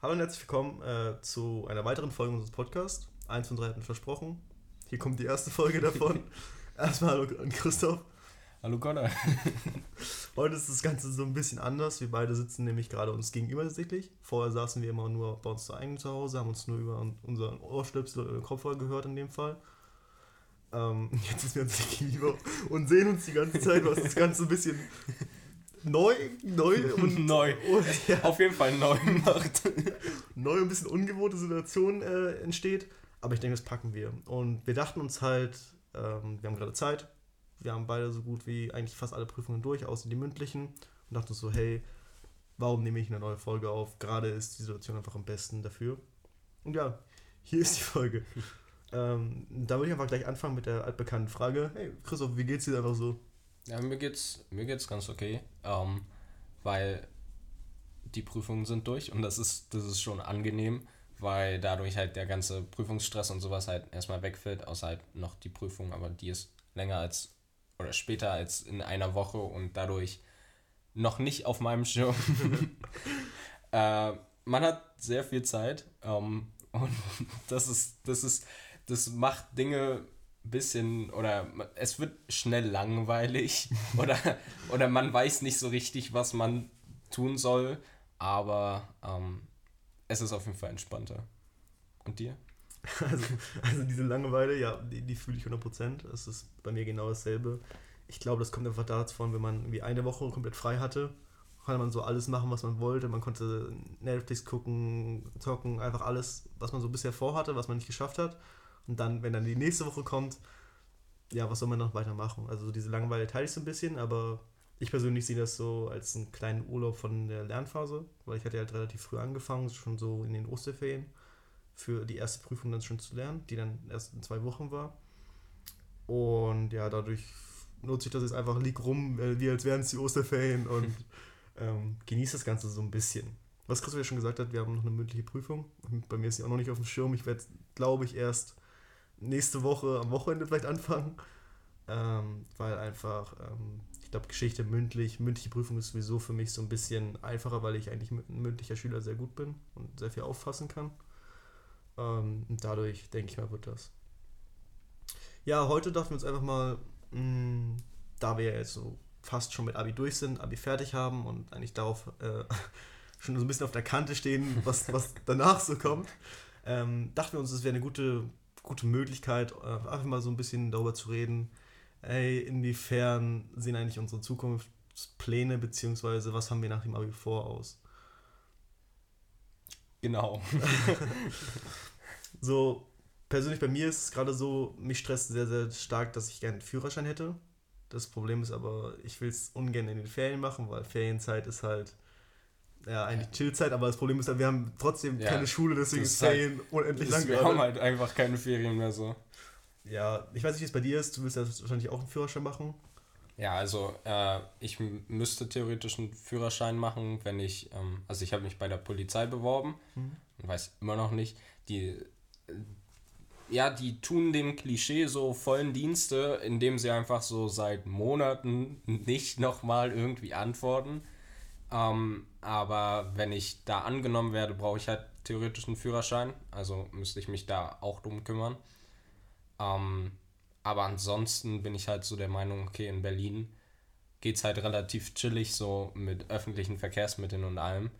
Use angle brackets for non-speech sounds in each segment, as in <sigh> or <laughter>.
Hallo und herzlich willkommen äh, zu einer weiteren Folge unseres Podcasts. Eins von drei hatten versprochen. Hier kommt die erste Folge davon. <laughs> Erstmal hallo an Christoph. Hallo Connor. <laughs> Heute ist das Ganze so ein bisschen anders. Wir beide sitzen nämlich gerade uns gegenüber tatsächlich. Vorher saßen wir immer nur bei uns zu eigenen zu Hause, haben uns nur über unseren Ohrstöpsel oder Kopfhörer gehört in dem Fall. Ähm, <laughs> jetzt sitzen wir uns gegenüber und sehen uns die ganze Zeit, was das Ganze ein bisschen neu, neu und <laughs> neu. Und, ja, Auf jeden Fall neu macht. neu und ein bisschen ungewohnte Situation äh, entsteht. Aber ich denke, das packen wir. Und wir dachten uns halt, ähm, wir haben gerade Zeit, wir haben beide so gut wie eigentlich fast alle Prüfungen durch, außer die mündlichen. Und dachten so, hey, warum nehme ich eine neue Folge auf? Gerade ist die Situation einfach am besten dafür. Und ja, hier ist die Folge. <laughs> ähm, da würde ich einfach gleich anfangen mit der altbekannten Frage. Hey, Christoph, wie geht's dir einfach so? Ja, mir geht's, mir geht's ganz okay. Ähm, weil die Prüfungen sind durch und das ist, das ist schon angenehm, weil dadurch halt der ganze Prüfungsstress und sowas halt erstmal wegfällt, außer halt noch die Prüfung, aber die ist länger als oder später als in einer Woche und dadurch noch nicht auf meinem Schirm. <laughs> äh, man hat sehr viel Zeit ähm, und <laughs> das ist, das ist, das macht Dinge bisschen oder es wird schnell langweilig <laughs> oder, oder man weiß nicht so richtig, was man tun soll, aber ähm, es ist auf jeden Fall entspannter. Und dir? <laughs> Also, also diese Langeweile, ja, die, die fühle ich 100%. Es ist bei mir genau dasselbe. Ich glaube, das kommt einfach davon, wenn man irgendwie eine Woche komplett frei hatte, konnte man so alles machen, was man wollte. Man konnte Netflix gucken, zocken, einfach alles, was man so bisher vorhatte, was man nicht geschafft hat. Und dann, wenn dann die nächste Woche kommt, ja, was soll man noch weitermachen? Also diese Langeweile teile ich so ein bisschen, aber ich persönlich sehe das so als einen kleinen Urlaub von der Lernphase, weil ich hatte halt relativ früh angefangen, schon so in den Osterferien für die erste Prüfung dann schon zu lernen, die dann erst in zwei Wochen war. Und ja, dadurch nutze ich das jetzt einfach, lieg rum, äh, wie als wären es die Osterferien und <laughs> ähm, genieße das Ganze so ein bisschen. Was Christoph ja schon gesagt hat, wir haben noch eine mündliche Prüfung. Bei mir ist sie auch noch nicht auf dem Schirm. Ich werde, glaube ich, erst nächste Woche am Wochenende vielleicht anfangen. Ähm, weil einfach, ähm, ich glaube, Geschichte mündlich, mündliche Prüfung ist sowieso für mich so ein bisschen einfacher, weil ich eigentlich ein mündlicher Schüler sehr gut bin und sehr viel auffassen kann. Ähm, und dadurch, denke ich mal, wird das. Ja, heute dachten wir uns einfach mal, mh, mm, da wir ja jetzt so fast schon mit Abi durch sind, Abi fertig haben und eigentlich darauf äh, <laughs> schon so ein bisschen auf der Kante stehen, was, was danach so kommt, ähm, dachten wir uns, es wäre eine gute, gute Möglichkeit, äh, einfach mal so ein bisschen darüber zu reden, ey, inwiefern sehen eigentlich unsere Zukunftspläne, beziehungsweise was haben wir nach dem Abi vor aus? Genau. <laughs> so, persönlich bei mir ist es gerade so, mich stresst sehr, sehr stark, dass ich gerne einen Führerschein hätte. Das Problem ist aber, ich will es ungern in den Ferien machen, weil Ferienzeit ist halt ja eigentlich Chillzeit, aber das Problem ist halt, wir haben trotzdem ja, keine Schule, deswegen ist Ferien halt, unendlich lang. Wir haben halt einfach keine Ferien mehr so. Ja, ich weiß nicht, wie es bei dir ist. Du willst ja wahrscheinlich auch einen Führerschein machen. Ja, also äh, ich müsste theoretisch einen Führerschein machen, wenn ich, ähm, also ich habe mich bei der Polizei beworben mhm. und weiß immer noch nicht, die, äh, ja, die tun dem Klischee so vollen Dienste, indem sie einfach so seit Monaten <laughs> nicht nochmal irgendwie antworten. Ähm, aber wenn ich da angenommen werde, brauche ich halt theoretisch einen Führerschein, also müsste ich mich da auch drum kümmern. Ähm, aber ansonsten bin ich halt so der Meinung, okay, in Berlin geht es halt relativ chillig so mit öffentlichen Verkehrsmitteln und allem.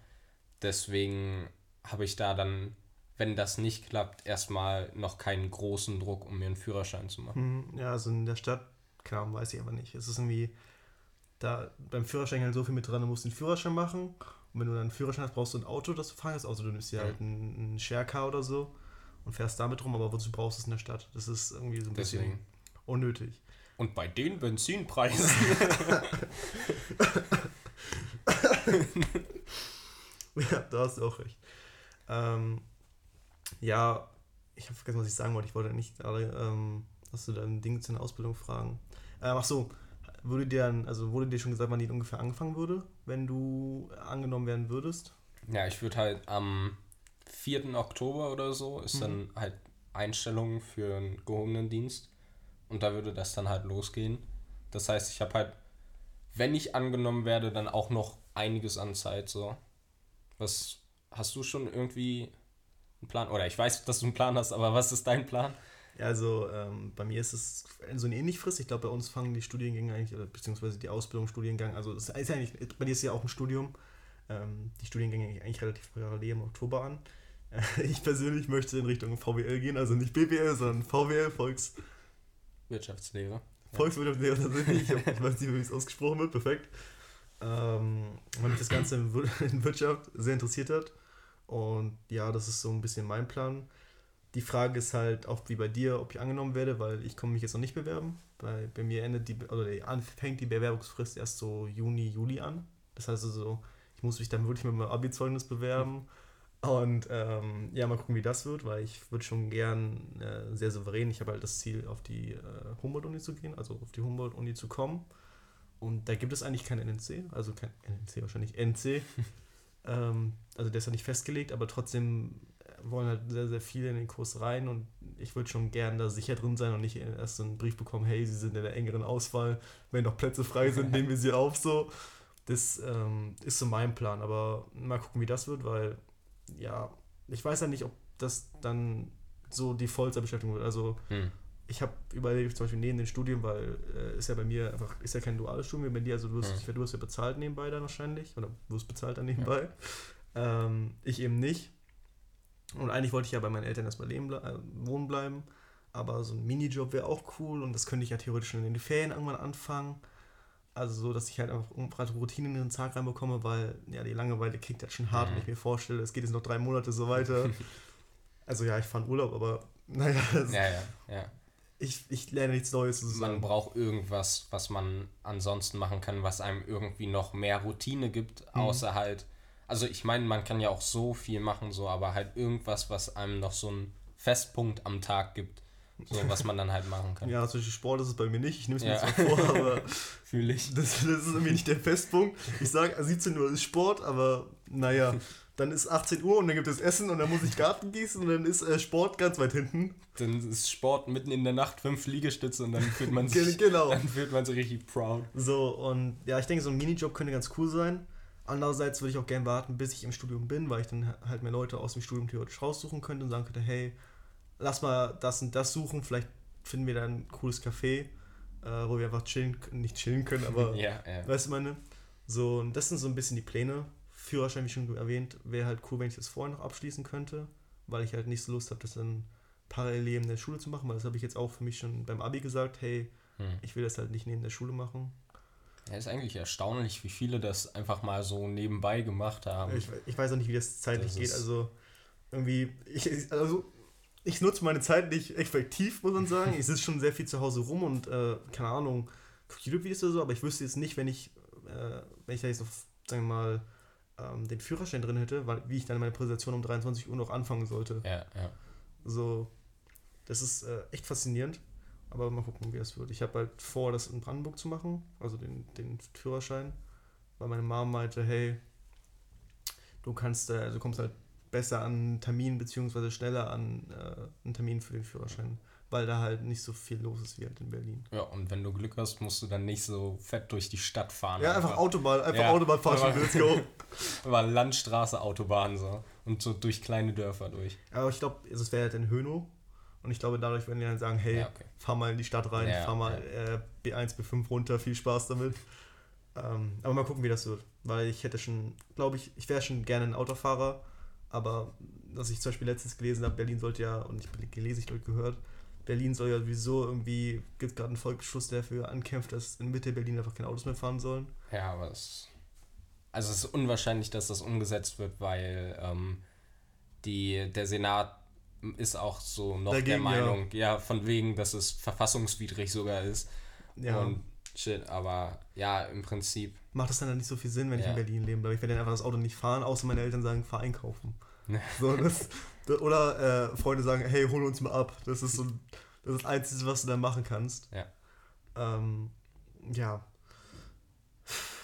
Deswegen habe ich da dann, wenn das nicht klappt, erstmal noch keinen großen Druck, um mir einen Führerschein zu machen. Hm, ja, also in der Stadt, klar, weiß ich aber nicht. Es ist irgendwie, da beim Führerschein halt so viel mit dran, du musst den Führerschein machen. Und wenn du dann einen Führerschein hast, brauchst du ein Auto, das du fahren kannst. Also du nimmst dir ja. halt einen, Sharecar oder so und fährst damit rum, aber wozu brauchst du es in der Stadt? Das ist irgendwie so ein Deswegen. bisschen unnötig. Und bei den Benzinpreisen. <laughs> ja, da hast du auch recht. Ähm, ja, ich habe vergessen, was ich sagen wollte. Ich wollte nicht gerade, ähm, hast du da ein Ding zu einer Ausbildung fragen. Ähm, ach so, wurde dir dann, also wurde dir schon gesagt, wann die ungefähr angefangen würde, wenn du angenommen werden würdest? Ja, ich würde halt am 4. Oktober oder so ist mhm. dann halt Einstellung für einen gehobenen Dienst. Und da würde das dann halt losgehen. Das heißt, ich habe halt, wenn ich angenommen werde, dann auch noch einiges an Zeit so. Was hast du schon irgendwie einen Plan? Oder ich weiß, dass du einen Plan hast, aber was ist dein Plan? Ja, also ähm, bei mir ist es so eine ähnliche Frist. Ich glaube, bei uns fangen die Studiengänge eigentlich, beziehungsweise die Ausbildungsstudiengang, also es ist eigentlich, bei dir ist ja auch ein Studium, ähm, die Studiengänge eigentlich relativ parallel im Oktober an. <laughs> ich persönlich möchte in Richtung VWL gehen, also nicht BWL, sondern VWL, Volks... Wirtschaftslehre. Volkswirtschaftslehre tatsächlich, ich, ich weiß nicht, wie es ausgesprochen wird, perfekt. Ähm, weil mich das Ganze in <laughs> Wirtschaft sehr interessiert hat. Und ja, das ist so ein bisschen mein Plan. Die Frage ist halt auch wie bei dir, ob ich angenommen werde, weil ich komme mich jetzt noch nicht bewerben. Bei, bei mir endet die, oder fängt die Bewerbungsfrist erst so Juni, Juli an. Das heißt also, ich muss mich dann wirklich mit meinem Abi-Zeugnis bewerben. Und ähm, ja, mal gucken, wie das wird, weil ich würde schon gern äh, sehr souverän, ich habe halt das Ziel, auf die äh, Humboldt-Uni zu gehen, also auf die Humboldt-Uni zu kommen. Und da gibt es eigentlich kein NNC, also kein NNC, wahrscheinlich NC. <laughs> ähm, also der ist ja nicht festgelegt, aber trotzdem wollen halt sehr, sehr viele in den Kurs rein und ich würde schon gern da sicher drin sein und nicht erst so einen Brief bekommen, hey, sie sind in der engeren Auswahl, wenn noch Plätze frei sind, nehmen wir sie auf so. Das ähm, ist so mein Plan, aber mal gucken, wie das wird, weil ja, ich weiß ja nicht, ob das dann so die Vollzeitbeschäftigung wird. Also hm. ich habe überlegt, zum Beispiel neben dem Studium, weil äh, ist ja bei mir einfach, ist ja kein duales Studium bei dir, also du wirst, hm. du wirst ja bezahlt nebenbei dann wahrscheinlich, oder du wirst bezahlt dann nebenbei. Ja. Ähm, ich eben nicht. Und eigentlich wollte ich ja bei meinen Eltern erstmal leben, äh, wohnen bleiben. Aber so ein Minijob wäre auch cool und das könnte ich ja theoretisch schon in den Ferien irgendwann anfangen. Also so, dass ich halt einfach Routinen in den Tag reinbekomme, weil ja die Langeweile kickt halt schon hart, mhm. wenn ich mir vorstelle, es geht jetzt noch drei Monate so weiter. <laughs> also ja, ich fahre in Urlaub, aber <laughs> naja. Ja, ja, ja. Ich, ich lerne nichts Neues sozusagen. Man braucht irgendwas, was man ansonsten machen kann, was einem irgendwie noch mehr Routine gibt, mhm. außer halt also ich meine, man kann ja auch so viel machen, so, aber halt irgendwas, was einem noch so einen Festpunkt am Tag gibt. So, was man dann halt machen kann. <laughs> Ja, solche Sport ist es bei mir nicht. Ich nehme es mir ja. zwar vor, aber. <laughs> Fühle ich. Das, das, ist irgendwie nicht der Festpunkt. Ich sage, 17 Uhr ist Sport, aber naja, dann ist 18 Uhr und dann gibt es Essen und dann muss ich Garten gießen und dann ist äh, Sport ganz weit hinten. Dann ist Sport mitten in der Nacht, fünf Liegestütze und dann fühlt man <laughs> sich, genau. dann fühlt man sich richtig proud. So, und ja, ich denke, so ein Minijob könnte ganz cool sein. Andererseits würde ich auch gerne warten, bis ich im Studium bin, weil ich dann halt mehr Leute aus dem Studium theoretisch raussuchen könnte und sagen könnte, hey, lass mal das und das suchen, vielleicht finden wir da ein cooles Café, äh, wo wir einfach chillen, nicht chillen können, aber <laughs> ja, ja. weißt du meine? So, und das sind so ein bisschen die Pläne. Führerschein, wie schon erwähnt, wäre halt cool, wenn ich das vorher noch abschließen könnte, weil ich halt nicht so Lust habe, das dann parallel neben der Schule zu machen, weil das habe ich jetzt auch für mich schon beim Abi gesagt, hey, hm. ich will das halt nicht neben der Schule machen. Ja, ist eigentlich erstaunlich, wie viele das einfach mal so nebenbei gemacht haben. Ich, ich weiß auch nicht, wie das zeitlich das geht. Also irgendwie, ich, also ich nutze meine Zeit nicht effektiv, muss man sagen. ich sitze schon sehr viel zu Hause rum und äh, keine Ahnung, gucke YouTube-Videos oder so, aber ich wüsste jetzt nicht, wenn ich, äh, wenn ich da jetzt noch, sagen wir mal, ähm, den Führerschein drin hätte, weil, wie ich dann meine Präsentation um 23 Uhr noch anfangen sollte. Ja, ja. So, das ist äh, echt faszinierend. Aber mal gucken, wie das wird. Ich habe halt vor, das in Brandenburg zu machen, also den, den Führerschein, weil meine Mama meinte, hey, du kannst, äh, du kommst halt besser an einen Termin, beziehungsweise schneller an äh, einen Termin für den Führerschein, weil da halt nicht so viel los ist wie halt in Berlin. Ja, und wenn du Glück hast, musst du dann nicht so fett durch die Stadt fahren. Ja, einfach, einfach Autobahn, einfach ja, Autobahn fahren, let's go. <laughs> Aber Landstraße, Autobahn so. Und so durch kleine Dörfer durch. Aber ich glaube, es wäre halt in Hönow, und ich glaube, dadurch werden die dann sagen, hey, ja, okay. fahr mal in die Stadt rein, ja, fahr mal ja. äh, B1, B5 runter, viel Spaß damit. Ähm, aber mal gucken, wie das wird. Weil ich hätte schon, glaube ich, ich wäre schon gerne ein Autofahrer, aber was ich zum Beispiel letztens gelesen habe, Berlin sollte ja, und ich gelesen, ich glaube gehört, Berlin soll ja sowieso irgendwie, gibt gerade einen Volksbeschluss, der dafür ankämpft, dass in Mitte Berlin einfach keine Autos mehr fahren sollen. Ja, aber es, also es ist unwahrscheinlich, dass das umgesetzt wird, weil ähm, die, der Senat ist auch so noch Dagegen, der Meinung, ja. ja. von wegen, dass es verfassungswidrig sogar ist. Ja. Und shit, aber ja, im Prinzip. Macht es dann nicht so viel Sinn, wenn ja. ich in Berlin lebe, weil ich werde dann einfach das Auto nicht fahren, außer meine Eltern sagen, fahr einkaufen. so, das, oder äh, Freunde sagen, hey, hol uns mal ab. Das ist so das, ist das Einzige, was du dann machen kannst. Ja. Ähm, ja.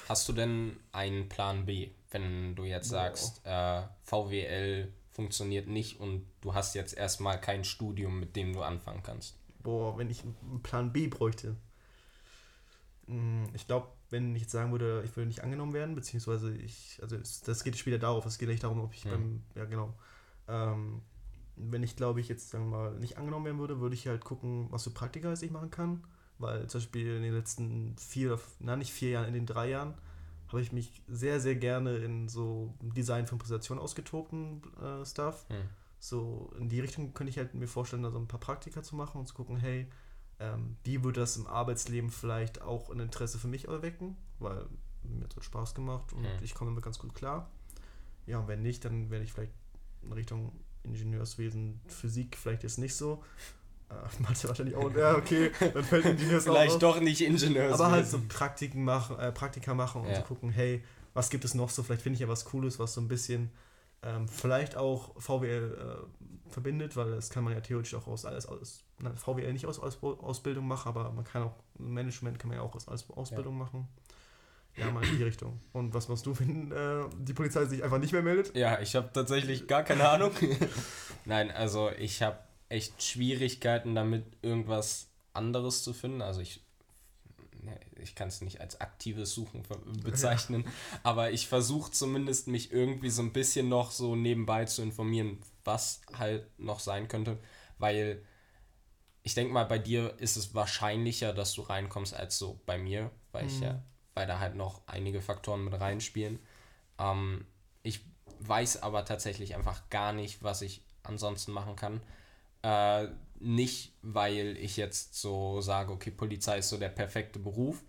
Hast du denn einen Plan B, wenn du jetzt sagst, äh, VWL funktioniert nicht und du hast jetzt erstmal kein Studium, mit dem du anfangen kannst. Boah, wenn ich einen Plan B bräuchte. Hm, ich glaube, wenn ich jetzt sagen würde, ich würde nicht angenommen werden, beziehungsweise ich, also das geht später darauf, es geht nicht darum, ob ich Mhm. beim, ja genau, ähm, wenn ich glaube ich jetzt sagen wir mal nicht angenommen werden würde, würde ich halt gucken, was für Praktika ich machen kann, weil zum Beispiel in den letzten vier, na nicht vier Jahren, in den drei Jahren habe ich mich sehr, sehr gerne in so Design von Präsentationen ausgetobten äh, Stuff. Hm. So in die Richtung könnte ich halt mir vorstellen, da so ein paar Praktika zu machen und zu gucken, hey, ähm, wie würde das im Arbeitsleben vielleicht auch ein Interesse für mich erwecken, weil mir hat es Spaß gemacht und Mhm. ich komme damit ganz gut klar. Ja, und wenn nicht, dann werde ich vielleicht in Richtung Ingenieurswesen, Physik vielleicht jetzt nicht so. Äh, <laughs> Mathe wahrscheinlich auch. Ja, okay, dann fällt Ingenieurs auch Vielleicht auf. doch nicht Ingenieurs. Aber halt so Praktiken machen, äh, Praktika machen und Ja. zu gucken, hey, was gibt es noch so? Vielleicht finde ich ja was Cooles, was so ein bisschen ähm, vielleicht auch VWL äh, verbindet, weil das kann man ja theoretisch auch aus alles aus na, VWL nicht aus, aus Ausbildung machen, aber man kann auch Management kann man ja auch aus, aus Ausbildung machen. Ja, mal in die Richtung. Und was machst du, wenn äh, die Polizei sich einfach nicht mehr meldet? Ja, ich habe tatsächlich gar keine Ahnung. <laughs> Nein, also ich habe echt Schwierigkeiten damit, irgendwas anderes zu finden. Also ich, ne, ich kann es nicht als aktives Suchen bezeichnen, aber ich versuche zumindest mich irgendwie so ein bisschen noch so nebenbei zu informieren, was halt noch sein könnte, weil ich denke mal, bei dir ist es wahrscheinlicher, dass du reinkommst als so bei mir, weil ich Mhm. ja, weil da halt noch einige Faktoren mit reinspielen. Ähm, ich weiß aber tatsächlich einfach gar nicht, was ich ansonsten machen kann. Äh, nicht, weil ich jetzt so sage, okay, Polizei ist so der perfekte Beruf,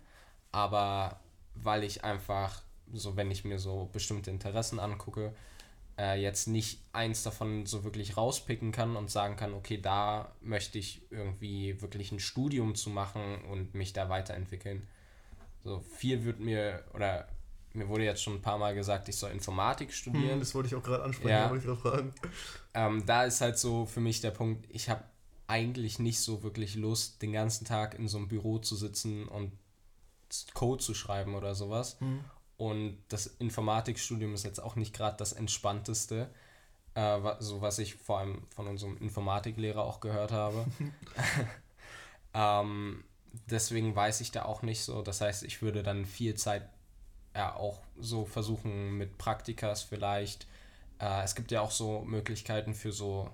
aber weil ich einfach, so wenn ich mir so bestimmte Interessen angucke, äh, jetzt nicht eins davon so wirklich rauspicken kann und sagen kann, okay, da möchte ich irgendwie wirklich ein Studium zu machen und mich da weiterentwickeln. So viel wird mir, oder mir wurde jetzt schon ein paar Mal gesagt, ich soll Informatik studieren. Hm, das wollte ich auch gerade ansprechen, Ja. da wollte ich gerade fragen. Ähm, da ist halt so für mich der Punkt, ich habe eigentlich nicht so wirklich Lust, den ganzen Tag in so einem Büro zu sitzen und Code zu schreiben oder sowas. Hm. Und das Informatikstudium ist jetzt auch nicht gerade das entspannteste, äh, so was ich vor allem von unserem Informatiklehrer auch gehört habe. <laughs> <laughs> ähm, deswegen weiß ich da auch nicht so. Das heißt, ich würde dann viel Zeit ja auch so versuchen mit Praktikas vielleicht. Äh, es gibt ja auch so Möglichkeiten für so,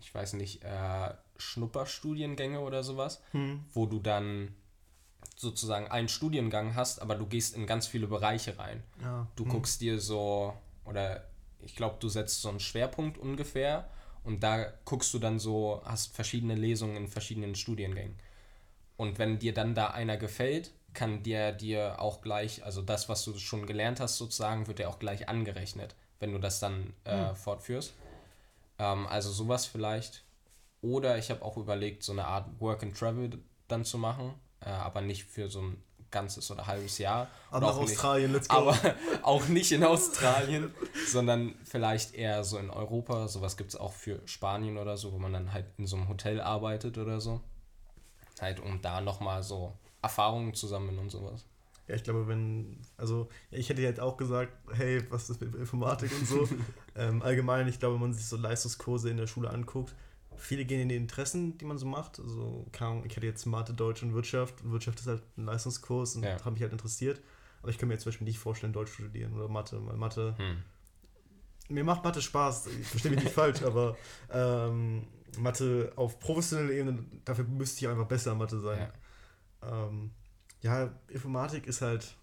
ich weiß nicht, äh, Schnupperstudiengänge oder sowas, Hm. wo du dann sozusagen einen Studiengang hast, aber du gehst in ganz viele Bereiche rein. Ja. Du hm. guckst dir so, oder ich glaube, du setzt so einen Schwerpunkt ungefähr und da guckst du dann so, hast verschiedene Lesungen in verschiedenen Studiengängen. Und wenn dir dann da einer gefällt, kann der dir auch gleich, also das, was du schon gelernt hast, sozusagen, wird dir auch gleich angerechnet, wenn du das dann äh, fortführst. Ähm, also sowas vielleicht. Oder ich habe auch überlegt, so eine Art Work and Travel dann zu machen, äh, aber nicht für so ein ganzes oder halbes Jahr. Aber nach auch nicht- Australien, let's go. aber <laughs> auch nicht in Australien, sondern vielleicht eher so in Europa. Sowas gibt es auch für Spanien oder so, wo man dann halt in so einem Hotel arbeitet oder so. Halt, um da nochmal so Erfahrungen zu sammeln und sowas. Ja, ich glaube, wenn, also ich hätte jetzt auch gesagt, hey, was ist mit Informatik und so. <laughs> ähm, allgemein, ich glaube, wenn man sich so Leistungskurse in der Schule anguckt, viele gehen in die Interessen, die man so macht. Also, ich hätte jetzt Mathe, Deutsch und Wirtschaft. Wirtschaft ist halt ein Leistungskurs und Ja. hat mich halt interessiert. Aber ich kann mir jetzt zum Beispiel nicht vorstellen, Deutsch zu studieren oder Mathe, weil Mathe, Hm. mir macht Mathe Spaß, ich verstehe mich nicht falsch, aber ähm, Mathe auf professioneller Ebene, dafür müsste ich einfach besser in Mathe sein. Ja. Ähm, ja, Informatik ist halt,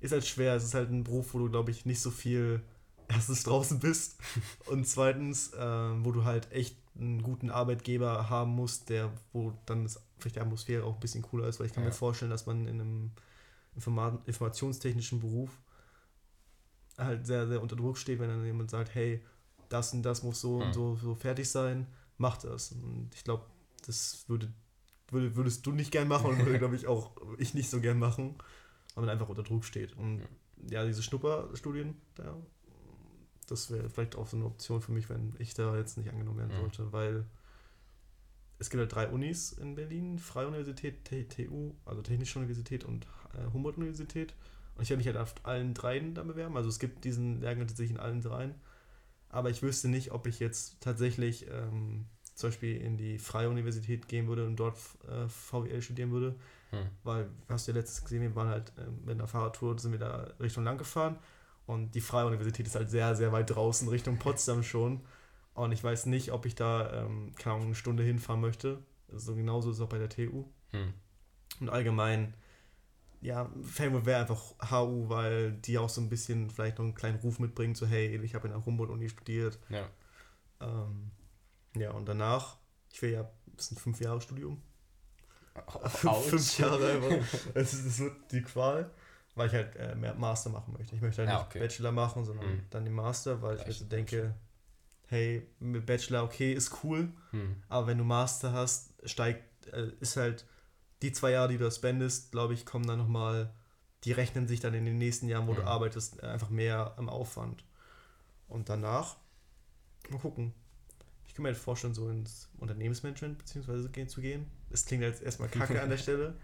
ist halt schwer. Es ist halt ein Beruf, wo du, glaube ich, nicht so viel <laughs> erstens draußen bist <laughs> und zweitens, ähm, wo du halt echt einen guten Arbeitgeber haben musst, der, wo dann das, vielleicht die Atmosphäre auch ein bisschen cooler ist, weil ich kann Ja. mir vorstellen, dass man in einem Informa informationstechnischen Beruf halt sehr, sehr unter Druck steht, wenn dann jemand sagt, hey, das und das muss so Hm. und so, so fertig sein, mach das. Und ich glaube, das würde, würde, würdest du nicht gern machen und würde, glaube ich, auch ich nicht so gern machen, weil man einfach unter Druck steht. Und ja, diese Schnupperstudien, da, das wäre vielleicht auch so eine Option für mich, wenn ich da jetzt nicht angenommen werden Mhm. sollte, weil es gibt halt drei Unis in Berlin, Freie Universität, TU, also Technische Universität und äh, Humboldt-Universität. Und ich werde mich halt auf allen dreien da bewerben. Also es gibt diesen Lehrgang tatsächlich in allen dreien. Aber ich wüsste nicht, ob ich jetzt tatsächlich ähm, zum Beispiel in die Freie Universität gehen würde und dort äh, VWL studieren würde. Hm. Weil, hast du ja letztens gesehen, wir waren halt äh, mit einer Fahrradtour, sind wir da Richtung lang gefahren. Und die Freie Universität ist halt sehr, sehr weit draußen, Richtung Potsdam schon. Und ich weiß nicht, ob ich da, ähm, keine Ahnung, eine Stunde hinfahren möchte. So genauso ist es auch bei der TU. Hm. Und allgemein, ja, Fame wäre einfach HU, weil die auch so ein bisschen vielleicht noch einen kleinen Ruf mitbringen, so hey, ich habe in der Humboldt-Uni studiert. Ja. Ähm, ja, und danach, ich will ja, das ist ein fünf Jahre Studium. <laughs> fünf Jahre einfach. Es, ist, wird die Qual, weil ich halt äh, mehr Master machen möchte. Ich möchte halt ja, nicht okay. Bachelor machen, sondern mhm. dann den Master, weil Vielleicht ich also denke, hey, mit Bachelor, okay, ist cool, mhm. aber wenn du Master hast, steigt, äh, ist halt die zwei Jahre, die du spendest, glaube ich, kommen dann nochmal, die rechnen sich dann in den nächsten Jahren, wo mhm. du arbeitest, einfach mehr am Aufwand. Und danach, mal gucken. Ich kann mir halt vorstellen, so ins Unternehmensmanagement beziehungsweise zu gehen. Es klingt jetzt erstmal kacke an der <laughs> Stelle,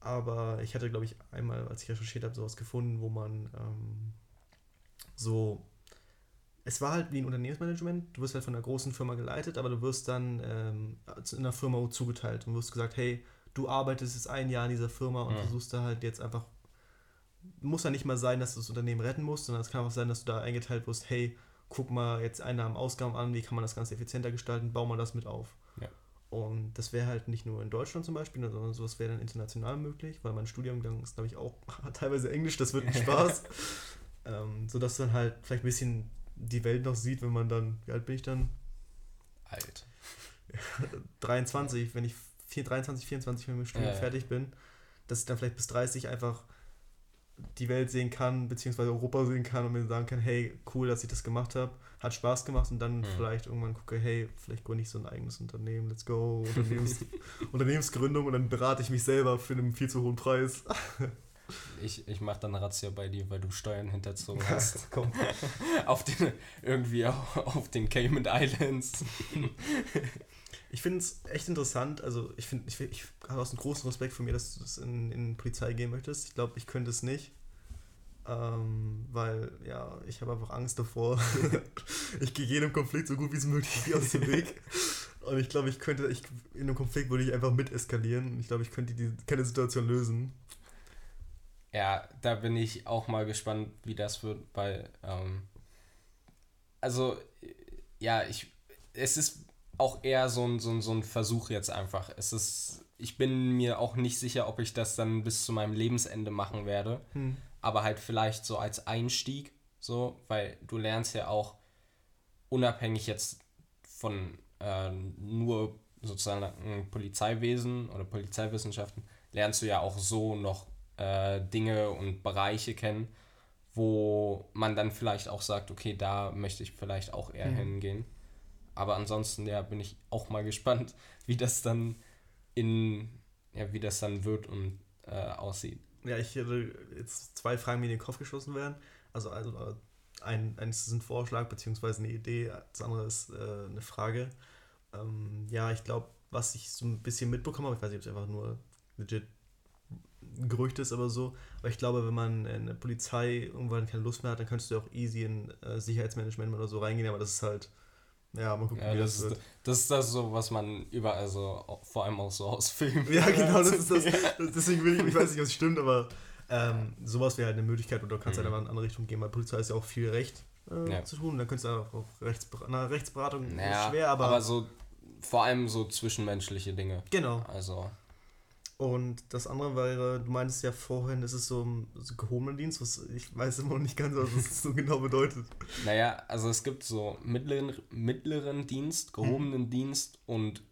aber ich hatte, glaube ich, einmal, als ich recherchiert habe, sowas gefunden, wo man ähm, so es war halt wie ein Unternehmensmanagement. Du wirst halt von einer großen Firma geleitet, aber du wirst dann ähm, in einer Firma zugeteilt und wirst gesagt, hey, du arbeitest jetzt ein Jahr in dieser Firma und ja. versuchst da halt jetzt einfach, muss ja nicht mal sein, dass du das Unternehmen retten musst, sondern es kann auch sein, dass du da eingeteilt wirst, hey, guck mal jetzt Einnahmen, Ausgaben an, wie kann man das Ganze effizienter gestalten, bau mal das mit auf. Ja. Und das wäre halt nicht nur in Deutschland zum Beispiel, sondern sowas wäre dann international möglich, weil mein Studiengang ist, glaube ich, auch <laughs> teilweise Englisch, das wird ein <laughs> Spaß. ähm, sodass dann halt vielleicht ein bisschen die Welt noch sieht, wenn man dann, wie alt bin ich dann? Alt. <laughs> 23, wenn ich 23, 24 mit dem Studium ja, fertig bin, dass ich dann vielleicht bis 30 einfach die Welt sehen kann, beziehungsweise Europa sehen kann und mir sagen kann, hey, cool, dass ich das gemacht habe, hat Spaß gemacht und dann mhm. vielleicht irgendwann gucke, hey, vielleicht gründe ich so ein eigenes Unternehmen, let's go, Unternehmens <laughs> Unternehmensgründung und dann berate ich mich selber für einen viel zu hohen Preis. <laughs> Ich, ich mache dann Razzia bei dir, weil du Steuern hinterzogen <laughs> hast. Komm. auf den, irgendwie auf, auf den Cayman Islands. Ich finde es echt interessant. Also, ich finde, ich, ich habe auch einen großen Respekt von mir, dass du das in, in Polizei gehen möchtest. Ich glaube, ich könnte es nicht. Ähm, weil, ja, ich habe einfach Angst davor. <laughs> ich gehe jedem Konflikt so gut wie es möglich aus dem Weg. Und ich glaube, ich könnte, ich, in einem Konflikt würde ich einfach mit eskalieren. Ich glaube, ich könnte die, keine Situation lösen. Ja, da bin ich auch mal gespannt, wie das wird, weil, ähm, also, ja, ich, es ist auch eher so ein, so, ein, so ein Versuch jetzt einfach. Es ist, ich bin mir auch nicht sicher, ob ich das dann bis zu meinem Lebensende machen werde, hm. aber halt vielleicht so als Einstieg, so, weil du lernst ja auch unabhängig jetzt von äh, nur sozusagen Polizeiwesen oder Polizeiwissenschaften, lernst du ja auch so noch äh, Dinge und Bereiche kennen, wo man dann vielleicht auch sagt, okay, da möchte ich vielleicht auch eher mhm. hingehen. Aber ansonsten, ja, bin ich auch mal gespannt, wie das dann in, ja, wie das dann wird und äh, aussieht. Ja, ich hätte jetzt zwei Fragen, die in den Kopf geschossen werden. Also, also ein, eines ist ein Vorschlag beziehungsweise eine Idee, das andere ist äh, eine Frage. Ähm, ja, ich glaube, was ich so ein bisschen mitbekommen habe, ich weiß nicht, ob es einfach nur legit Gerücht ist, aber so. Aber ich glaube, wenn man in der Polizei irgendwann keine Lust mehr hat, dann könntest du auch easy in äh, Sicherheitsmanagement oder so reingehen, aber das ist halt. Ja, mal gucken, ja, wie das, das wird. Das ist das so, was man überall so, vor allem auch so aus Filmen. <laughs> Ja, genau, das ist das. <laughs> Deswegen will ich, ich weiß nicht, ob es stimmt, aber ähm, sowas wäre halt eine Möglichkeit oder du kannst mhm. halt in eine andere Richtung gehen, weil Polizei ist ja auch viel Recht äh, ja. zu tun. Dann könntest du auch, auch Rechtsber na, Rechtsberatung naja, schwer, aber. Aber so vor allem so zwischenmenschliche Dinge. Genau. Also. Und das andere wäre, du meintest ja vorhin, das ist so ein so gehobener Dienst, was ich weiß immer noch nicht ganz, was das so genau bedeutet. <laughs> Naja, also es gibt so mittleren, mittleren Dienst, gehobenen hm. Dienst und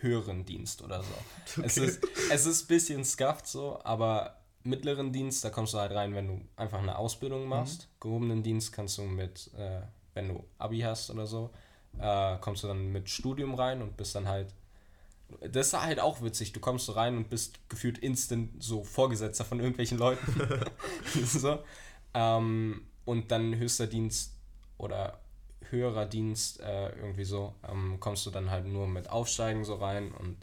höheren Dienst oder so. <laughs> Okay. Es, ist, es ist ein bisschen scuffed so, aber mittleren Dienst, da kommst du halt rein, wenn du einfach eine Ausbildung machst. Mhm. Gehobenen Dienst kannst du mit, äh, wenn du Abi hast oder so, äh, kommst du dann mit Studium rein und bist dann halt das ist halt auch witzig. Du kommst so rein und bist gefühlt instant so Vorgesetzter von irgendwelchen Leuten. <laughs> <laughs> so. Ähm, und dann höchster Dienst oder höherer Dienst, äh, irgendwie so, ähm, kommst du dann halt nur mit Aufsteigen so rein und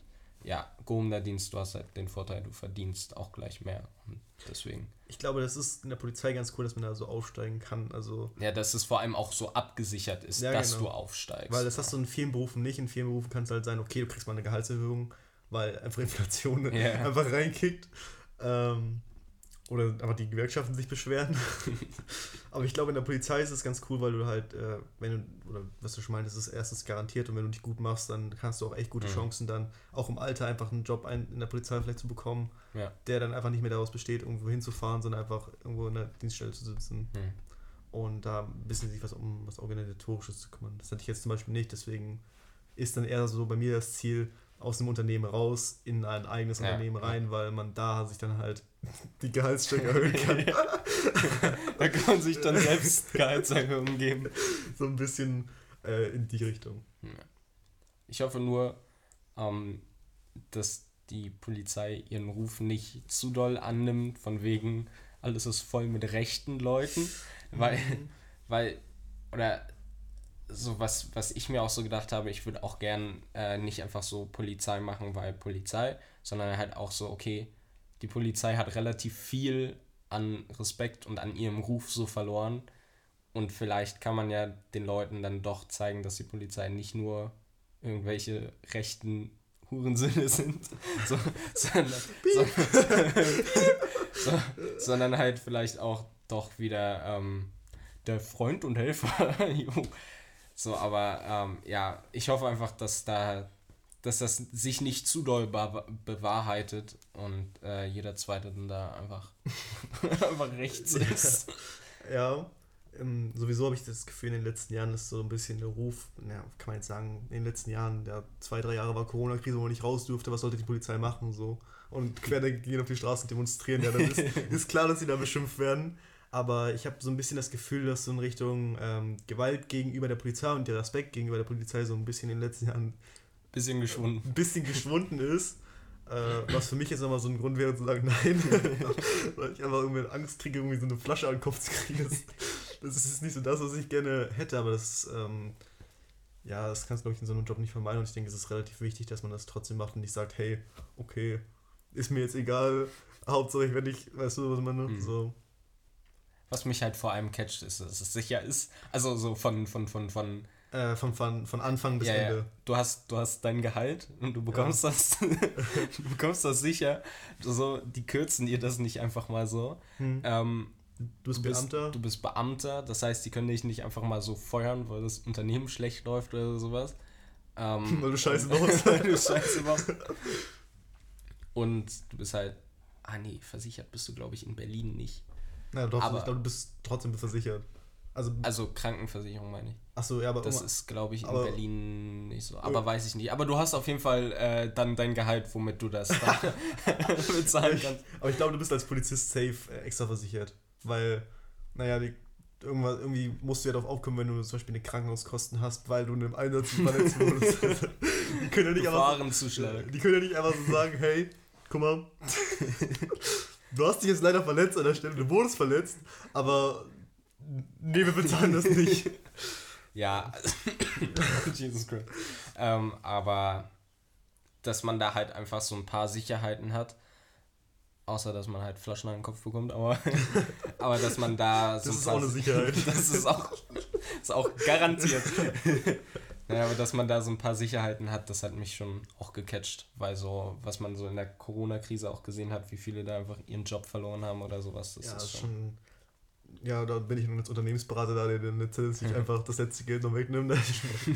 ja, gehobener Dienst, du hast halt den Vorteil, du verdienst auch gleich mehr. Und deswegen. Ich glaube, das ist in der Polizei ganz cool, dass man da so aufsteigen kann. Also ja, dass es vor allem auch so abgesichert ist, ja, dass genau. du aufsteigst. Weil das hast du in vielen Berufen nicht. In vielen Berufen kann es halt sein, okay, du kriegst mal eine Gehaltserhöhung, weil einfach Inflation <laughs> yeah. einfach reinkickt. Ähm, oder einfach die Gewerkschaften sich beschweren. <laughs> Aber ich glaube, in der Polizei ist es ganz cool, weil du halt, äh, wenn du, oder was du schon meintest, ist erstens garantiert und wenn du dich gut machst, dann hast du auch echt gute mhm. Chancen, dann auch im Alter einfach einen Job ein, in der Polizei vielleicht zu bekommen, ja. der dann einfach nicht mehr daraus besteht, irgendwo hinzufahren, sondern einfach irgendwo in der Dienststelle zu sitzen. Mhm. Und da ein bisschen sich was um was Organisatorisches zu kümmern. Das hatte ich jetzt zum Beispiel nicht, deswegen ist dann eher so bei mir das Ziel, aus dem Unternehmen raus in ein eigenes ja. Unternehmen rein, weil man da sich dann halt <laughs> die Gehaltsstücke <laughs> erhöhen kann. da kann man sich dann selbst Gehaltserhöhungen geben. So ein bisschen äh, in die Richtung. Ich hoffe nur, ähm, dass die Polizei ihren Ruf nicht zu doll annimmt, von wegen, alles ist voll mit rechten Leuten, weil, mhm. weil, oder so was, was ich mir auch so gedacht habe, ich würde auch gern äh, nicht einfach so Polizei machen, weil Polizei, sondern halt auch so, okay, die Polizei hat relativ viel an Respekt und an ihrem Ruf so verloren. Und vielleicht kann man ja den Leuten dann doch zeigen, dass die Polizei nicht nur irgendwelche rechten Hurensinne <laughs> sind, so, sondern, so, <laughs> so, sondern halt vielleicht auch doch wieder ähm, der Freund und Helfer. <laughs> So, aber ähm, ja, ich hoffe einfach, dass da, dass das sich nicht zu doll bewahrheitet und äh, jeder Zweite dann da einfach, <laughs> einfach rechts ist. Ja, ähm, sowieso habe ich das Gefühl, in den letzten Jahren ist so ein bisschen der Ruf, ja, kann man jetzt sagen, in den letzten Jahren, der zwei, drei Jahre war Corona-Krise, wo man nicht raus durfte, was sollte die Polizei machen so. Und Querdenker gehen auf die Straße demonstrieren, ja, dann ist, <laughs> ist klar, dass sie da beschimpft werden. Aber ich habe so ein bisschen das Gefühl, dass so in Richtung ähm, Gewalt gegenüber der Polizei und der Respekt gegenüber der Polizei so ein bisschen in den letzten Jahren bisschen geschwunden. Ein bisschen geschwunden ist. Äh, was für mich jetzt nochmal so ein Grund wäre zu sagen, nein. <laughs> Weil ich einfach irgendwie Angst kriege, irgendwie so eine Flasche an den Kopf zu kriegen. Das, das ist nicht so das, was ich gerne hätte, aber das, ähm, ja, das kannst du, glaube ich, in so einem Job nicht vermeiden. Und ich denke, es ist relativ wichtig, dass man das trotzdem macht und nicht sagt, hey, okay, ist mir jetzt egal, Hauptsache, wenn ich, weißt du, was ich meine? Mhm. So. Was mich halt vor allem catcht, ist, dass es sicher ist. Also so von, von, von, von. Äh, von, von, von Anfang bis ja, Ende. Ja. Du hast, du hast dein Gehalt und du bekommst ja. das. <laughs> du bekommst das sicher. So, die kürzen dir das nicht einfach mal so. Hm. Ähm, du bist Beamter. Du bist Beamter, das heißt, die können dich nicht einfach mal so feuern, weil das Unternehmen schlecht läuft oder sowas. Ähm, <laughs> weil du Scheiße <laughs> baust. weil du Scheiße baust. Und du bist halt. Ah nee, versichert bist du, glaube ich, in Berlin nicht. Na doch, aber, ich glaube, du bist trotzdem versichert. Also, also Krankenversicherung meine ich. Achso, ja, aber. Das ist, glaube ich, in aber, Berlin nicht so. Aber weiß ich nicht. Aber du hast auf jeden Fall äh, dann dein Gehalt, womit du das <laughs> <laughs> bezahlen kannst. Aber ich glaube, du bist als Polizist safe äh, extra versichert. Weil, naja, die, irgendwas, irgendwie musst du ja darauf aufkommen, wenn du zum Beispiel eine Krankenhauskosten hast, weil du in einem Einsatz verletzt <laughs> wurdest. die können ja nicht einfach. Die können ja nicht einfach so sagen, hey, guck mal. Du hast dich jetzt leider verletzt an der Stelle, du wurdest verletzt, aber nee, wir bezahlen das nicht. <laughs> ja, <laughs> Jesus Christ. Ähm, aber dass man da halt einfach so ein paar Sicherheiten hat, außer dass man halt Flaschen an den Kopf bekommt, aber, <laughs> aber dass man da so. Das ist auch eine Sicherheit. Das ist auch, ist auch garantiert. Naja, aber dass man da so ein paar Sicherheiten hat, das hat mich schon auch gecatcht, weil so, was man so in der Corona-Krise auch gesehen hat, wie viele da einfach ihren Job verloren haben oder sowas. Das ja, ist schon, schon. Ja, da bin ich nun als Unternehmensberater da, der dann sich einfach das letzte Geld noch wegnimmt.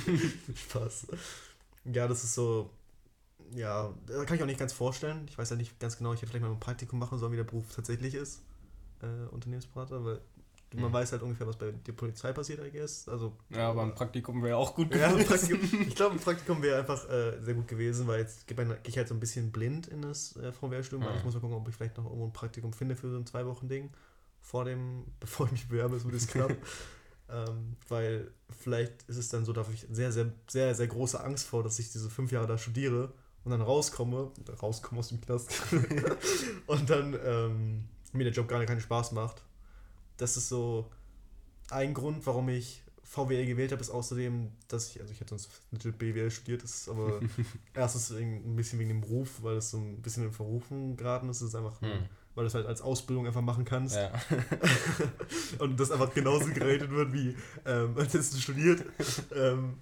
<laughs> Spaß. Ja, das ist so. Ja, da kann ich auch nicht ganz vorstellen. Ich weiß ja nicht ganz genau, ich hätte vielleicht mal ein Praktikum machen sollen, wie der Beruf tatsächlich ist. Äh, Unternehmensberater, weil man mhm. weiß halt ungefähr, was bei der Polizei passiert, I guess. Also, ja, aber ein Praktikum wäre auch gut gewesen. Ja, <laughs> ich glaube, ein Praktikum wäre einfach äh, sehr gut gewesen, weil jetzt gehe ich halt so ein bisschen blind in das äh, Frauenwehrstudium. Mhm. Ich muss mal gucken, ob ich vielleicht noch irgendwo ein Praktikum finde für so ein Zwei-Wochen-Ding. Vor dem, <laughs> bevor ich mich bewerbe, ist mir das knapp. <laughs> ähm, weil vielleicht ist es dann so, da habe ich sehr, sehr, sehr, sehr große Angst vor, dass ich diese fünf Jahre da studiere und dann rauskomme, rauskomme aus dem Knast und dann ähm, mir der Job gar nicht keinen Spaß macht das ist so ein Grund, warum ich VWL gewählt habe, ist außerdem, dass ich, also ich hätte sonst BWL studiert, das ist aber <laughs> erstens ein bisschen wegen dem Beruf, weil es so ein bisschen in Verrufen geraten ist. Es ist einfach, hm. weil du es halt als Ausbildung einfach machen kannst. Ja. <laughs> und das einfach genauso geratet wird, wie ähm, als hättest du studiert. Ähm,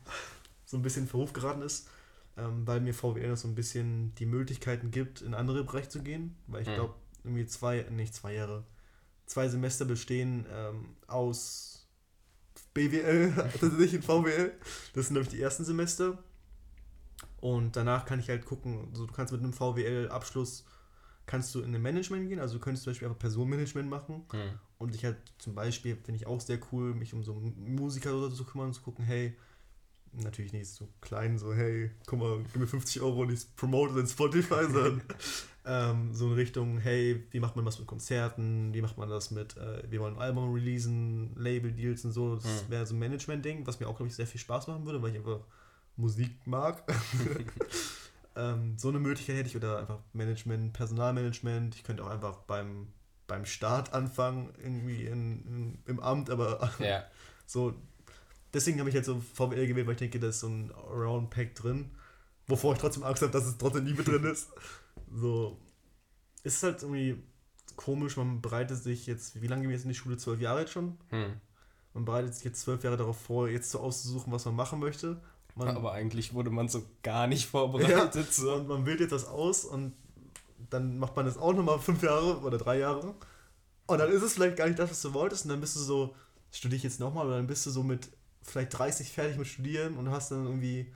so ein bisschen in Verruf geraten ist. Ähm, weil mir VWL noch so ein bisschen die Möglichkeiten gibt, in andere Bereiche zu gehen. Weil ich hm. glaube, irgendwie zwei, nicht zwei Jahre, zwei Semester bestehen ähm, aus BWL, <laughs> also nicht in VWL. Das sind nämlich die ersten Semester. Und danach kann ich halt gucken, also du kannst mit einem VWL-Abschluss kannst du in ein Management gehen, also du könntest zum Beispiel einfach Personenmanagement machen mhm. und dich halt zum Beispiel, finde ich auch sehr cool, mich um so Musiker oder so zu kümmern, zu gucken, hey, natürlich nicht so klein, so hey, guck mal, gib mir 50 Euro und ich promote in Spotify, <laughs> sondern ähm, so in Richtung, hey, wie macht man was mit Konzerten, wie macht man das mit, äh, wir wollen ein Album releasen, Label-Deals und so, das mhm. wäre so ein Management-Ding, was mir auch, glaube ich, sehr viel Spaß machen würde, weil ich einfach Musik mag. <laughs> ähm, so eine Möglichkeit hätte ich oder einfach Management, Personalmanagement, ich könnte auch einfach beim, beim Start anfangen, irgendwie in, in im Amt, aber ja. <laughs> so deswegen habe ich jetzt so VWL gewählt, weil ich denke, da ist so ein Round-Pack drin. Wovor ich trotzdem Angst habe, dass es trotzdem nie mit drin ist. So. Es ist halt irgendwie komisch, man bereitet sich jetzt, wie lange gehen wir jetzt in die Schule? Zwölf Jahre jetzt schon? Hm. Man bereitet sich jetzt zwölf Jahre darauf vor, jetzt so auszusuchen, was man machen möchte. Man, Aber eigentlich wurde man so gar nicht vorbereitet. Ja, so. Und man wählt jetzt das aus und dann macht man das auch nochmal fünf Jahre oder drei Jahre. Und dann ist es vielleicht gar nicht das, was du wolltest. Und dann bist du so, studiere ich jetzt nochmal, oder dann bist du so mit vielleicht 30 fertig mit Studieren und hast dann irgendwie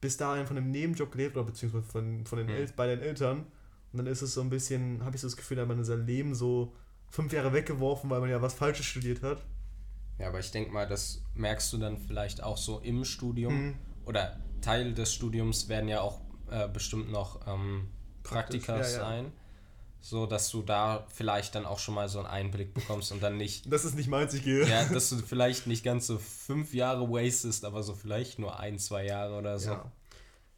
bis dahin von einem Nebenjob gelebt oder beziehungsweise von, von den mhm. El bei den Eltern. Und dann ist es so ein bisschen, habe ich so das Gefühl, da hat man sein Leben so fünf Jahre weggeworfen, weil man ja was Falsches studiert hat. Ja, aber ich denke mal, das merkst du dann vielleicht auch so im Studium. Mhm. Oder Teil des Studiums werden ja auch äh, bestimmt noch ähm, Praktika ja, ja. So dass du da vielleicht dann auch schon mal so einen Einblick bekommst und dann nicht. <laughs> Das ist nicht meins, ich gehe. Ja, dass du vielleicht nicht ganz so fünf Jahre wastest, aber so vielleicht nur ein, zwei Jahre oder so. Ja.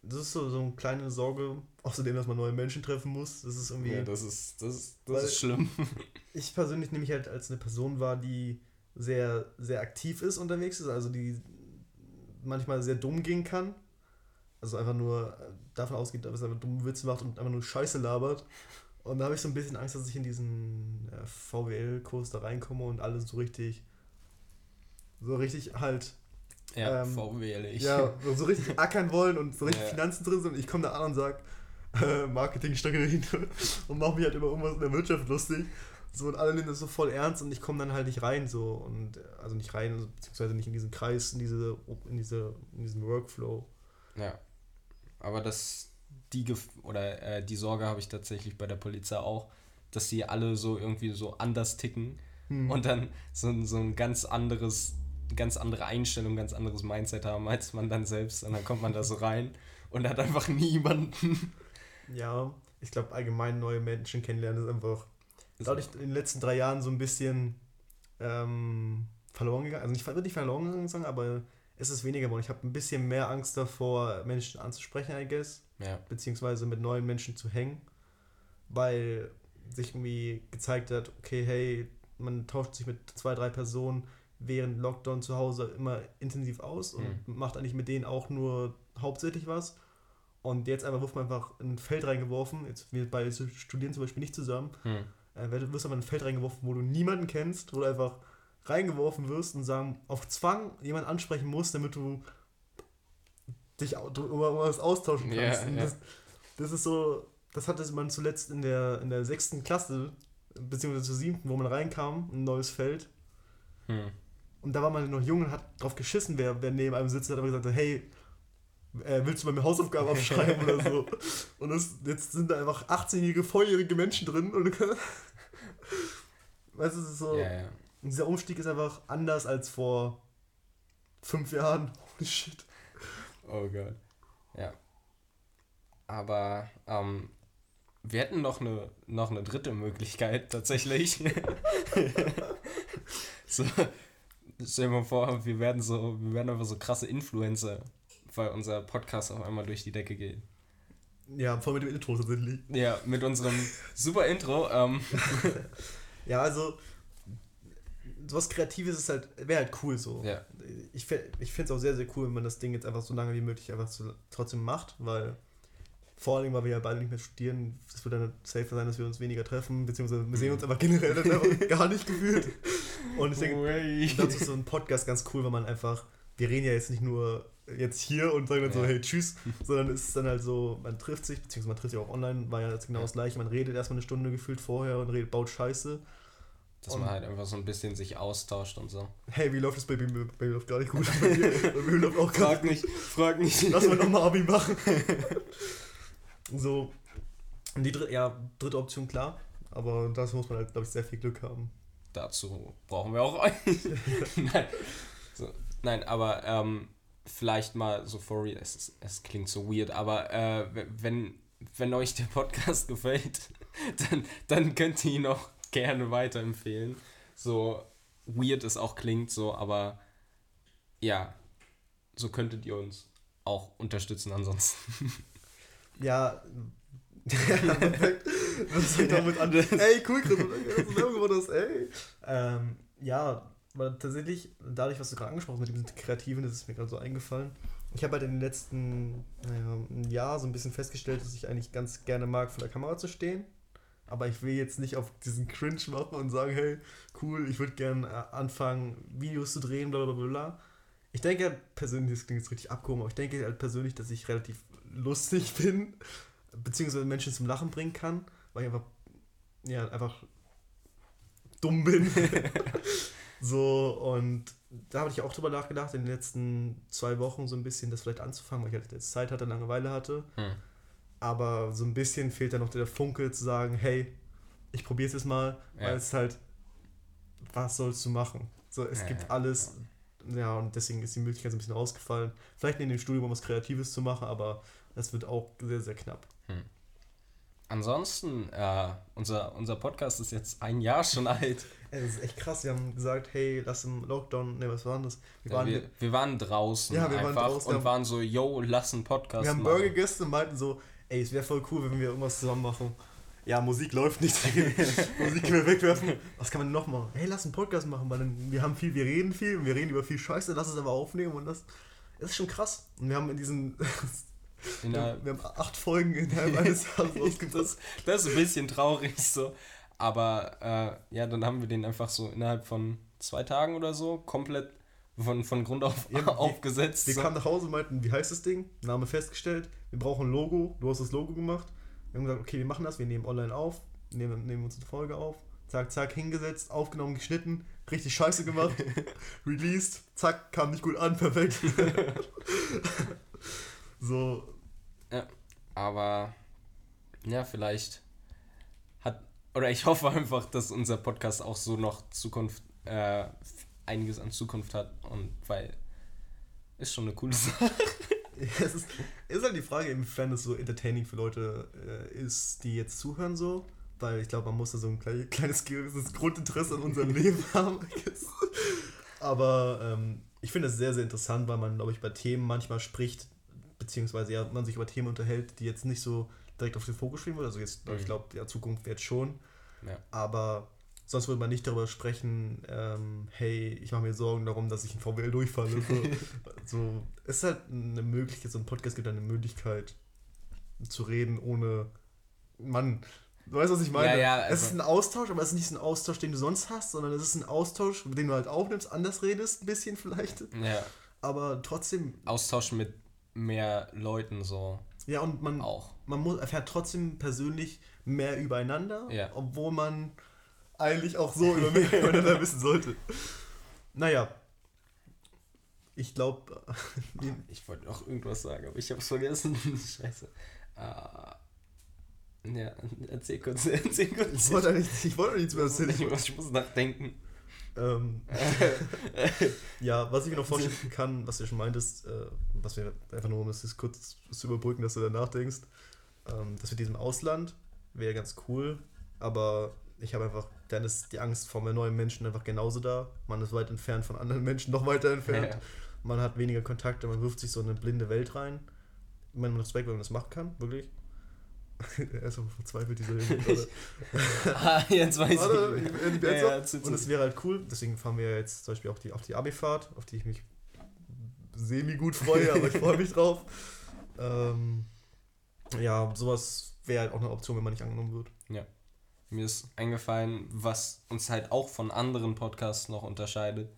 Das ist so, so eine kleine Sorge, außerdem, dass man neue Menschen treffen muss. Das ist irgendwie. Ja, das ist, das ist, das ist schlimm. <laughs> Ich persönlich nehme mich halt als eine Person wahr, die sehr, sehr aktiv ist unterwegs ist, also die manchmal sehr dumm gehen kann. Also einfach nur davon ausgeht, dass er einfach dumme Witze macht und einfach nur Scheiße labert. Und da habe ich so ein bisschen Angst, dass ich in diesen ja, VWL-Kurs da reinkomme und alles so richtig, so richtig halt. Ja, ähm, VWL ich. Ja, so richtig <laughs> ackern wollen und so richtig ja. Finanzen drin sind. Und ich komme da an und sage, äh, Marketingstrategie <laughs> und mache mich halt immer irgendwas in der Wirtschaft lustig. So und alle nehmen das so voll ernst und ich komme dann halt nicht rein so und also nicht rein, beziehungsweise nicht in diesen Kreis, in diese, in diese, in diesen Workflow. Ja. Aber das, die Gef oder äh, die Sorge habe ich tatsächlich bei der Polizei auch, dass sie alle so irgendwie so anders ticken hm. und dann so, so ein ganz anderes, ganz andere Einstellung, ganz anderes Mindset haben als man dann selbst. Und dann kommt man da so rein und hat einfach niemanden. <laughs> Ja, ich glaube allgemein neue Menschen kennenlernen ist einfach, dadurch in den letzten drei Jahren so ein bisschen ähm, verloren gegangen. Also nicht wirklich verloren gegangen, aber es ist weniger geworden. Ich habe ein bisschen mehr Angst davor, Menschen anzusprechen, I guess. Ja. Beziehungsweise mit neuen Menschen zu hängen. Weil sich irgendwie gezeigt hat, okay, hey, man tauscht sich mit zwei, drei Personen während Lockdown zu Hause immer intensiv aus und mhm. macht eigentlich mit denen auch nur hauptsächlich was. Und jetzt einfach wird man einfach in ein Feld reingeworfen. Jetzt wir bei Studieren zum Beispiel nicht zusammen. Mhm. Äh, wirst aber in ein Feld reingeworfen, wo du niemanden kennst, wo du einfach reingeworfen wirst und sagen, auf Zwang jemand ansprechen musst, damit du dich über was austauschen kannst. Yeah. Das, das, ist so, das hatte man zuletzt in der, in der sechsten Klasse, beziehungsweise zur siebten, wo man reinkam, ein neues Feld. Hm. Und da war man noch jung und hat drauf geschissen, wer, wer neben einem sitzt, hat aber gesagt, hey, äh, willst du bei mir Hausaufgaben aufschreiben oder so? <laughs> Und das, jetzt sind da einfach 18-jährige, volljährige Menschen drin und <laughs> weißt du, es ist so, ja, ja. Dieser Umstieg ist einfach anders als vor fünf Jahren. Holy shit. Oh Gott. Ja. Aber ähm, wir hätten noch eine, noch eine dritte Möglichkeit tatsächlich. <laughs> so, stell dir mal vor, wir werden so, wir werden einfach so krasse Influencer, weil unser Podcast auf einmal durch die Decke geht. Ja, vor mit dem Intro tatsächlich. Ja, mit unserem super Intro. Ähm. <laughs> ja, also sowas Kreatives ist halt, wäre halt cool so. Ja. Ich, ich finde es auch sehr, sehr cool, wenn man das Ding jetzt einfach so lange wie möglich einfach so trotzdem macht, weil vor allem, weil wir ja beide nicht mehr studieren, es wird dann safer sein, dass wir uns weniger treffen, beziehungsweise wir sehen uns einfach generell <laughs> gar nicht gefühlt. Und ich denke, dazu ist so ein Podcast ganz cool, weil man einfach, wir reden ja jetzt nicht nur jetzt hier und sagen dann so, Ja. hey, tschüss, sondern es ist dann halt so, man trifft sich, beziehungsweise man trifft sich auch online, war ja jetzt genau Ja. das gleiche, man redet erstmal eine Stunde gefühlt vorher und redet, baut Scheiße. Dass Und- man halt einfach so ein bisschen sich austauscht und so. Hey, wie läuft das bei? Bei mir läuft gar nicht gut. <laughs> Bei mir, bei mir läuft auch gar Frag nicht, frag nicht. Lass mal nochmal Abi machen. <laughs> so. Die dritte, ja, dritte Option, klar. Aber dazu muss man halt, glaube ich, sehr viel Glück haben. Dazu brauchen wir auch euch. <laughs> nein. So, nein, aber ähm, vielleicht mal so for real, es, ist- es klingt so weird, aber äh, wenn, wenn euch der Podcast gefällt, dann, dann könnt ihr ihn auch gerne weiterempfehlen. So weird es auch klingt, so, aber ja, so könntet ihr uns auch unterstützen ansonsten. Ja. <laughs> Was fängt damit an? <laughs> Ey, cool, Chris, Werbung gemacht hast, ey. Ähm, ja, aber tatsächlich, dadurch, was du gerade angesprochen hast mit dem Kreativen, das ist mir gerade so eingefallen. Ich habe halt in den letzten naja, Jahr so ein bisschen festgestellt, dass ich eigentlich ganz gerne mag, vor der Kamera zu stehen. Aber ich will jetzt nicht auf diesen Cringe machen und sagen, hey, cool, ich würde gerne äh, anfangen, Videos zu drehen, bla bla bla bla. Ich denke halt persönlich, das klingt jetzt richtig abgehoben, aber ich denke halt persönlich, dass ich relativ lustig <laughs> bin, beziehungsweise Menschen zum Lachen bringen kann, weil ich einfach, ja, einfach dumm bin. <laughs> so, und da habe ich auch drüber nachgedacht, in den letzten zwei Wochen so ein bisschen das vielleicht anzufangen, weil ich halt jetzt Zeit hatte, Langeweile hatte. Hm. Aber so ein bisschen fehlt da noch der Funke zu sagen, hey, ich probiere es jetzt mal, weil Ja. es halt, was sollst du machen? So, es Ja, gibt alles, ja, und deswegen ist die Möglichkeit so ein bisschen rausgefallen. Vielleicht in dem Studium was Kreatives zu machen, aber das wird auch sehr, sehr knapp. Ansonsten, äh, unser, unser Podcast ist jetzt ein Jahr schon alt. <laughs> Ey, das ist echt krass. Wir haben gesagt, hey, lass im Lockdown, ne, was war denn das? Wir, Ja, waren, wir, wir waren draußen Ja, wir waren einfach draußen, und haben- waren so, yo, lass einen Podcast wir haben machen. Burger gegessen und meinten so, ey, es wäre voll cool, wenn wir irgendwas zusammen machen. Ja, Musik läuft nicht. <laughs> Musik können wir wegwerfen. Was kann man noch machen? Hey, lass einen Podcast machen, weil wir haben viel, wir reden viel und wir reden über viel Scheiße, lass es aber aufnehmen und das, das ist schon krass. Und wir haben in diesen, Innerhalb- <laughs> wir haben acht Folgen innerhalb <laughs> eines Jahres rausgebracht. das, das ist ein bisschen traurig so. Aber äh, ja, dann haben wir den einfach so innerhalb von zwei Tagen oder so komplett von, von Grund auf Ja, wir- aufgesetzt. Wir so. kamen nach Hause und meinten, wie heißt das Ding? Name festgestellt. Wir brauchen ein Logo. Du hast das Logo gemacht. Wir haben gesagt, okay, wir machen das. Wir nehmen online auf. Nehmen, nehmen uns eine Folge auf. Zack, zack, hingesetzt, aufgenommen, geschnitten. Richtig scheiße gemacht. <laughs> released. Zack, kam nicht gut an. Perfekt. <laughs> so. Aber ja, vielleicht hat, oder ich hoffe einfach, dass unser Podcast auch so noch Zukunft, äh, einiges an Zukunft hat und weil ist schon eine coole <laughs> Sache. Es ist, ist halt die Frage, inwiefern es so entertaining für Leute äh, ist, die jetzt zuhören so. Weil ich glaube, man muss da so ein kleines, kleines gewisses Grundinteresse an unserem <laughs> Leben haben. Aber ähm, ich finde es sehr, sehr interessant, weil man, glaube ich, bei Themen manchmal spricht, beziehungsweise ja, man sich über Themen unterhält, die jetzt nicht so direkt auf den Fokus stehen würde. Also jetzt, Mhm. ich glaube, ja, Zukunft wird schon. Ja. Aber sonst würde man nicht darüber sprechen, ähm, hey, ich mache mir Sorgen darum, dass ich in VWL durchfalle. So, <laughs> so, es ist halt eine Möglichkeit, so ein Podcast gibt eine Möglichkeit zu reden, ohne Mann. Du weißt, was ich meine? Ja, ja, es also- ist ein Austausch, aber es ist nicht so ein Austausch, den du sonst hast, sondern es ist ein Austausch, den du halt aufnimmst, anders redest, ein bisschen vielleicht, Ja, aber trotzdem, Austausch mit mehr Leuten so ja, und man, auch. man muss, erfährt trotzdem persönlich mehr übereinander, Ja. obwohl man eigentlich auch so über mehr übereinander wissen sollte. Naja. Ich glaube, <laughs> Ich wollte noch irgendwas sagen, aber ich habe es vergessen. <laughs> Scheiße. Ah, ja, erzähl kurz, <laughs> erzähl kurz. ich wollte eigentlich ich wollte nichts mehr erzählen. ich, muss, ich muss nachdenken. Ähm, ja, was ich mir noch vorstellen kann, was du schon meintest, äh, was wir einfach nur, um jetzt kurz zu überbrücken, dass du da nachdenkst, ähm, das mit diesem Ausland wäre ganz cool, aber ich habe einfach, dann ist die Angst vor neuen Menschen einfach genauso da. Man ist weit entfernt von anderen Menschen, noch weiter entfernt. Ja. Man hat weniger Kontakte, man wirft sich so in eine blinde Welt rein. Ich meine, Respekt, wenn man das machen kann, wirklich. er ist aber verzweifelt, dieser <laughs> Junge. ah, jetzt weiß ich. ich Ja, ja, und zu- es wäre halt cool, deswegen fahren wir jetzt zum Beispiel auch die, auf die Abi-Fahrt, auf die ich mich semi-gut freue, aber ich freue mich drauf. <laughs> Ähm, ja, sowas wäre halt auch eine Option, wenn man nicht angenommen wird. Mir ist eingefallen, was uns halt auch von anderen Podcasts noch unterscheidet.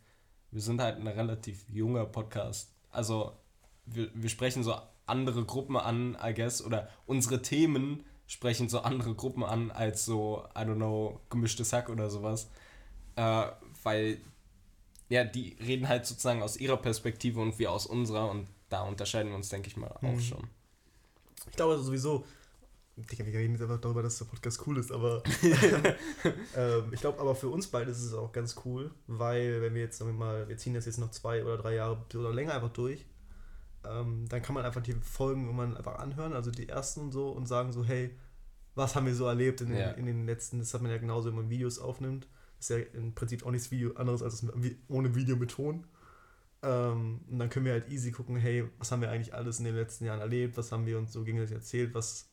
Wir sind halt ein relativ junger Podcast. Also wir, wir sprechen so andere Gruppen an, I guess, oder unsere Themen sprechen so andere Gruppen an als so, I don't know, gemischtes Hack oder sowas. Äh, weil, ja, die reden halt sozusagen aus ihrer Perspektive und wir aus unserer und da unterscheiden wir uns, denke ich mal, auch Mhm. schon. Ich glaube sowieso, Digga, wir reden jetzt einfach darüber, dass der Podcast cool ist, aber <laughs> <laughs> ähm, ich glaube, aber für uns beide ist es auch ganz cool, weil wenn wir jetzt sagen wir mal, wir ziehen das jetzt noch zwei oder drei Jahre oder länger einfach durch, ähm, dann kann man einfach die Folgen irgendwann einfach anhören, also die ersten und so und sagen so, hey, was haben wir so erlebt in den, Ja. in den letzten, das hat man ja genauso, wenn man Videos aufnimmt, ist ja im Prinzip auch nichts Video anderes als das ohne Video mit Ton. Ähm, und dann können wir halt easy gucken, hey, was haben wir eigentlich alles in den letzten Jahren erlebt, was haben wir uns so gegenseitig erzählt, was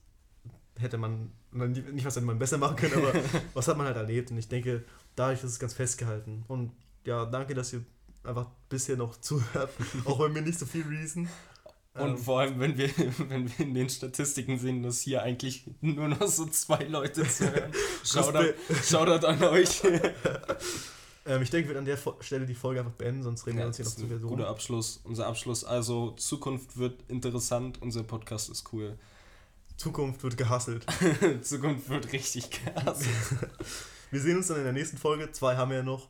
hätte man, nicht was hätte man besser machen können, aber <laughs> was hat man halt erlebt. Und ich denke, dadurch ist es ganz festgehalten. Und ja, danke, dass ihr einfach bisher noch zuhört, <laughs> auch wenn wir nicht so viel reason. Und Ähm, vor allem, wenn wir, <laughs> wenn wir in den Statistiken sehen, dass hier eigentlich nur noch so zwei Leute zuhören. Shoutout, Shoutout an euch. ähm, ich denke, wir werden an der Stelle die Folge einfach beenden, sonst reden wir Ja, uns hier noch zu viel guter. Abschluss. Unser Abschluss also, Zukunft wird interessant, unser Podcast ist cool. Zukunft wird gehasselt. <laughs> Zukunft wird richtig krass. <laughs> Wir sehen uns dann in der nächsten Folge. Zwei haben wir ja noch.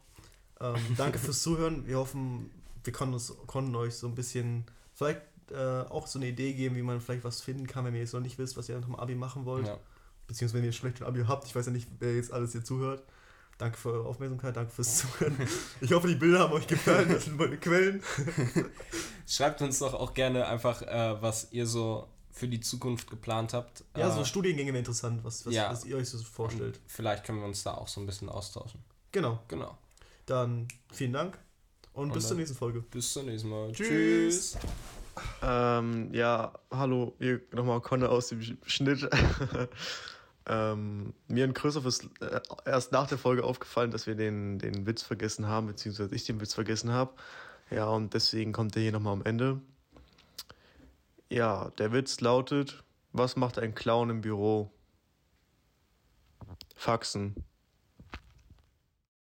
Ähm, danke fürs <laughs> Zuhören. Wir hoffen, wir konnten, uns, konnten euch so ein bisschen vielleicht äh, auch so eine Idee geben, wie man vielleicht was finden kann, wenn ihr jetzt noch nicht wisst, was ihr nach dem Abi machen wollt. Ja. Beziehungsweise wenn ihr schlecht ein Abi habt. Ich weiß ja nicht, wer jetzt alles hier zuhört. Danke für eure Aufmerksamkeit, danke fürs Zuhören. Ich hoffe, die Bilder haben euch gefallen. Das sind meine Quellen. Schreibt uns doch auch gerne einfach, äh, was ihr so für die Zukunft geplant habt. Ja, äh, so Studiengänge wäre interessant, was, was, ja. was ihr euch so vorstellt. Vielleicht können wir uns da auch so ein bisschen austauschen. Genau. Genau. Dann vielen Dank und, Und bis zur nächsten Folge. Bis zum nächsten Mal. Tschüss. Tschüss. Ähm, ja, hallo, hier nochmal Conne aus dem Sch- Schnitt. <laughs> ähm, mir und Christoph ist äh, erst nach der Folge aufgefallen, dass wir den, den Witz vergessen haben, beziehungsweise ich den Witz vergessen habe. Ja, und deswegen kommt der hier nochmal am Ende. Ja, der Witz lautet, was macht ein Clown im Büro? Faxen.